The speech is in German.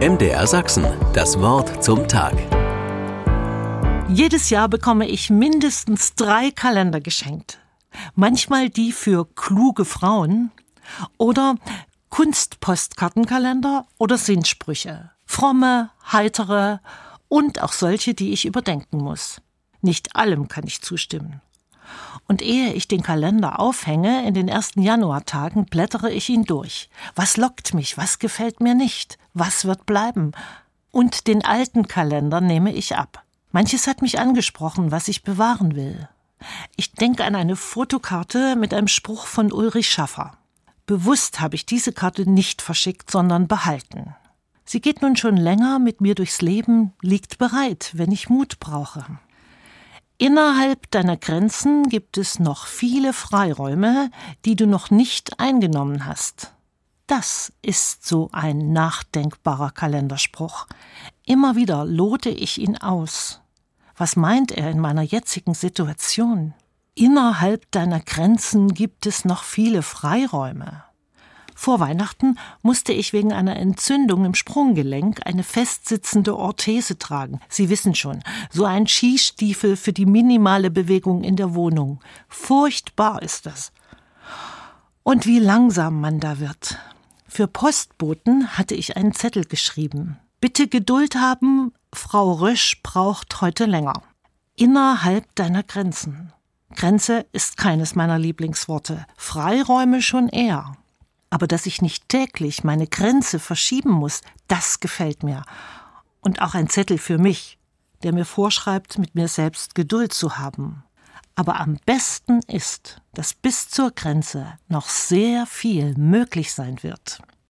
MDR Sachsen, das Wort zum Tag. Jedes Jahr bekomme ich mindestens drei Kalender geschenkt. Manchmal die für kluge Frauen oder Kunstpostkartenkalender oder Sinnsprüche. Fromme, heitere und auch solche, die ich überdenken muss. Nicht allem kann ich zustimmen. Und ehe ich den Kalender aufhänge, in den ersten Januartagen, blättere ich ihn durch. Was lockt mich? Was gefällt mir nicht? Was wird bleiben? Und den alten Kalender nehme ich ab. Manches hat mich angesprochen, was ich bewahren will. Ich denke an eine Fotokarte mit einem Spruch von Ulrich Schaffer. Bewusst habe ich diese Karte nicht verschickt, sondern behalten. Sie geht nun schon länger mit mir durchs Leben, liegt bereit, wenn ich Mut brauche. Innerhalb deiner Grenzen gibt es noch viele Freiräume, die du noch nicht eingenommen hast. Das ist so ein nachdenkbarer Kalenderspruch. Immer wieder lote ich ihn aus. Was meint er in meiner jetzigen Situation? Innerhalb deiner Grenzen gibt es noch viele Freiräume. Vor Weihnachten musste ich wegen einer Entzündung im Sprunggelenk eine festsitzende Orthese tragen. Sie wissen schon, so ein Skistiefel für die minimale Bewegung in der Wohnung. Furchtbar ist das. Und wie langsam man da wird. Für Postboten hatte ich einen Zettel geschrieben. Bitte Geduld haben, Frau Rösch braucht heute länger. Innerhalb deiner Grenzen. Grenze ist keines meiner Lieblingsworte. Freiräume schon eher. Aber dass ich nicht täglich meine Grenze verschieben muss, das gefällt mir. Und auch ein Zettel für mich, der mir vorschreibt, mit mir selbst Geduld zu haben. Aber am besten ist, dass bis zur Grenze noch sehr viel möglich sein wird.